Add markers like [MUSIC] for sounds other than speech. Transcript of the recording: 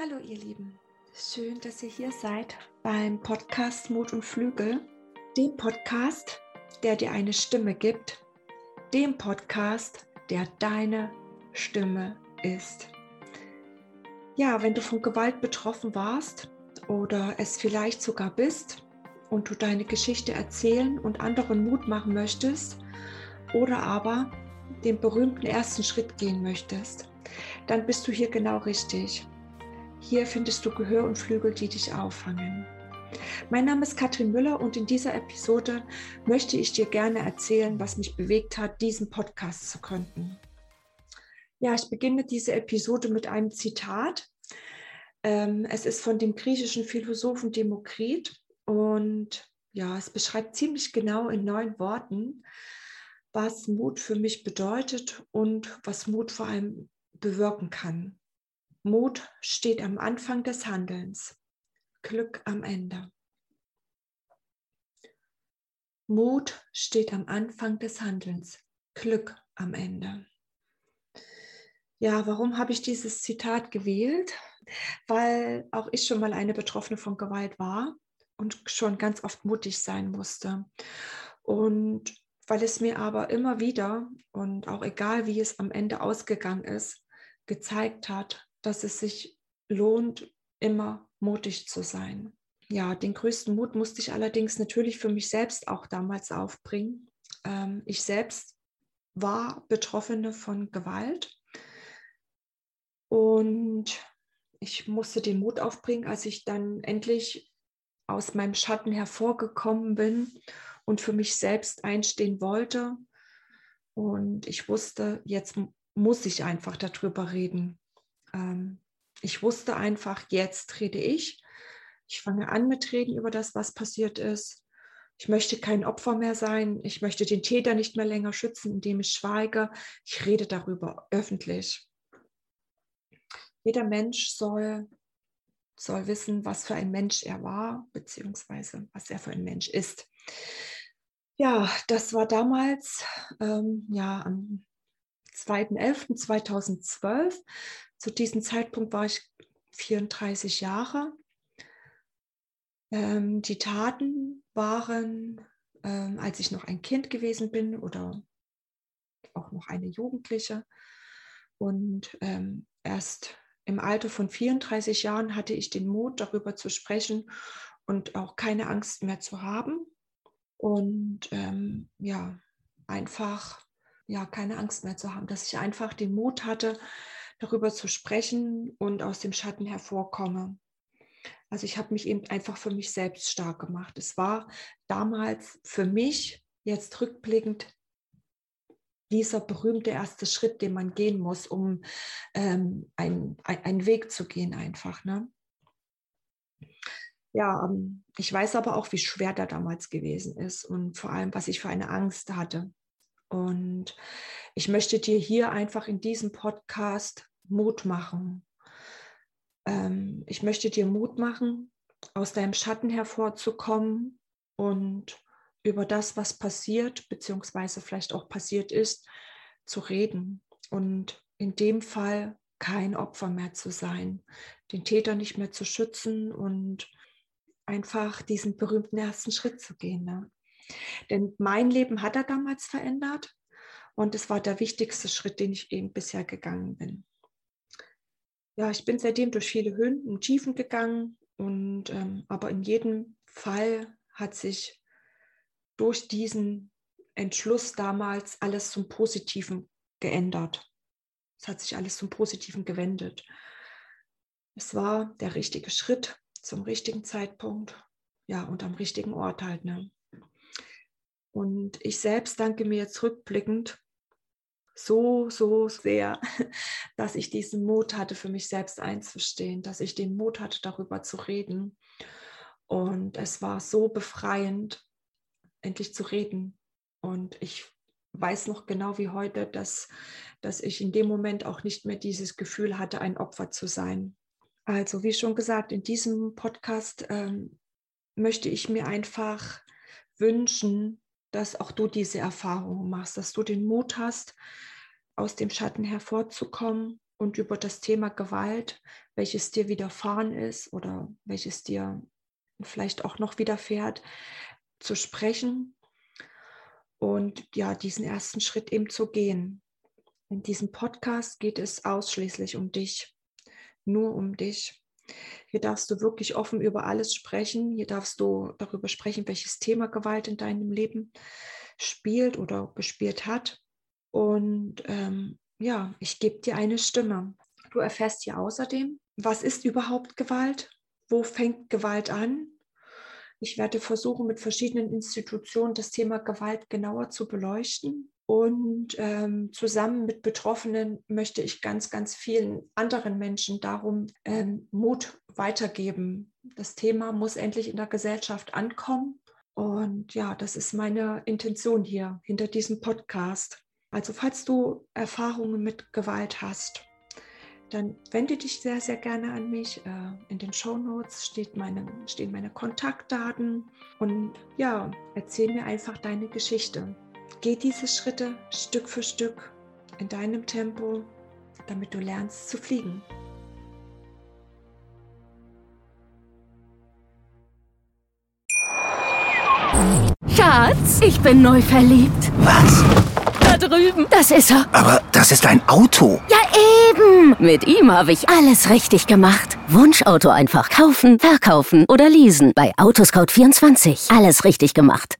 Hallo ihr Lieben, schön, dass ihr hier seid beim Podcast Mut und Flügel, dem Podcast, der dir eine Stimme gibt, dem Podcast, der deine Stimme ist. Ja, wenn du von Gewalt betroffen warst oder es vielleicht sogar bist und du deine Geschichte erzählen und anderen Mut machen möchtest oder aber den berühmten ersten Schritt gehen möchtest, dann bist du hier genau richtig. Hier findest du Gehör und Flügel, die dich auffangen. Mein Name ist Katrin Müller und in dieser Episode möchte ich dir gerne erzählen, was mich bewegt hat, diesen Podcast zu gründen. Ja, ich beginne diese Episode mit einem Zitat. Ähm, es ist von dem griechischen Philosophen Demokrit und ja, es beschreibt ziemlich genau in neun Worten, was Mut für mich bedeutet und was Mut vor allem bewirken kann. Mut steht am Anfang des Handelns, Glück am Ende. Mut steht am Anfang des Handelns, Glück am Ende. Ja, warum habe ich dieses Zitat gewählt? Weil auch ich schon mal eine Betroffene von Gewalt war und schon ganz oft mutig sein musste. Und weil es mir aber immer wieder und auch egal wie es am Ende ausgegangen ist, gezeigt hat, dass es sich lohnt, immer mutig zu sein. Ja, den größten Mut musste ich allerdings natürlich für mich selbst auch damals aufbringen. Ähm, ich selbst war Betroffene von Gewalt und ich musste den Mut aufbringen, als ich dann endlich aus meinem Schatten hervorgekommen bin und für mich selbst einstehen wollte. Und ich wusste, jetzt muss ich einfach darüber reden. Ähm, ich wusste einfach, jetzt rede ich. Ich fange an mit Reden über das, was passiert ist. Ich möchte kein Opfer mehr sein. Ich möchte den Täter nicht mehr länger schützen, indem ich schweige. Ich rede darüber öffentlich. Jeder Mensch soll, soll wissen, was für ein Mensch er war, beziehungsweise was er für ein Mensch ist. Ja, das war damals ähm, ja, am 2.11.2012. Zu diesem Zeitpunkt war ich 34 Jahre. Ähm, die Taten waren, ähm, als ich noch ein Kind gewesen bin oder auch noch eine Jugendliche. Und ähm, erst im Alter von 34 Jahren hatte ich den Mut, darüber zu sprechen und auch keine Angst mehr zu haben. Und ähm, ja, einfach ja keine Angst mehr zu haben, dass ich einfach den Mut hatte, darüber zu sprechen und aus dem Schatten hervorkomme. Also ich habe mich eben einfach für mich selbst stark gemacht. Es war damals für mich jetzt rückblickend dieser berühmte erste Schritt, den man gehen muss, um ähm, einen ein Weg zu gehen einfach. Ne? Ja, ähm, ich weiß aber auch, wie schwer der damals gewesen ist und vor allem, was ich für eine Angst hatte. Und ich möchte dir hier einfach in diesem Podcast Mut machen. Ähm, ich möchte dir Mut machen, aus deinem Schatten hervorzukommen und über das, was passiert, beziehungsweise vielleicht auch passiert ist, zu reden. Und in dem Fall kein Opfer mehr zu sein, den Täter nicht mehr zu schützen und einfach diesen berühmten ersten Schritt zu gehen. Ne? Denn mein Leben hat er damals verändert und es war der wichtigste Schritt, den ich eben bisher gegangen bin. Ja, ich bin seitdem durch viele Höhen und Tiefen gegangen und ähm, aber in jedem Fall hat sich durch diesen Entschluss damals alles zum Positiven geändert. Es hat sich alles zum Positiven gewendet. Es war der richtige Schritt zum richtigen Zeitpunkt, ja, und am richtigen Ort halt. Ne? Und ich selbst danke mir jetzt rückblickend so, so sehr, [LAUGHS] dass ich diesen Mut hatte, für mich selbst einzustehen, dass ich den Mut hatte, darüber zu reden. Und es war so befreiend, endlich zu reden. Und ich weiß noch genau wie heute, dass, dass ich in dem Moment auch nicht mehr dieses Gefühl hatte, ein Opfer zu sein. Also, wie schon gesagt, in diesem Podcast ähm, möchte ich mir einfach wünschen, dass auch du diese Erfahrung machst, dass du den Mut hast, aus dem Schatten hervorzukommen und über das Thema Gewalt, welches dir widerfahren ist oder welches dir vielleicht auch noch widerfährt, zu sprechen und ja, diesen ersten Schritt eben zu gehen. In diesem Podcast geht es ausschließlich um dich, nur um dich. Hier darfst du wirklich offen über alles sprechen. Hier darfst du darüber sprechen, welches Thema Gewalt in deinem Leben spielt oder gespielt hat. Und ähm, ja, ich gebe dir eine Stimme. Du erfährst hier außerdem, was ist überhaupt Gewalt? Wo fängt Gewalt an? Ich werde versuchen, mit verschiedenen Institutionen das Thema Gewalt genauer zu beleuchten. Und ähm, zusammen mit Betroffenen möchte ich ganz, ganz vielen anderen Menschen darum ähm, Mut weitergeben. Das Thema muss endlich in der Gesellschaft ankommen. Und ja, das ist meine Intention hier hinter diesem Podcast. Also falls du Erfahrungen mit Gewalt hast, dann wende dich sehr, sehr gerne an mich. Äh, in den Show Notes steht meine, stehen meine Kontaktdaten. Und ja, erzähl mir einfach deine Geschichte. Geh diese Schritte Stück für Stück in deinem Tempo, damit du lernst zu fliegen. Schatz, ich bin neu verliebt. Was? Da drüben. Das ist er. Aber das ist ein Auto. Ja, eben. Mit ihm habe ich alles richtig gemacht. Wunschauto einfach kaufen, verkaufen oder leasen. Bei Autoscout24. Alles richtig gemacht.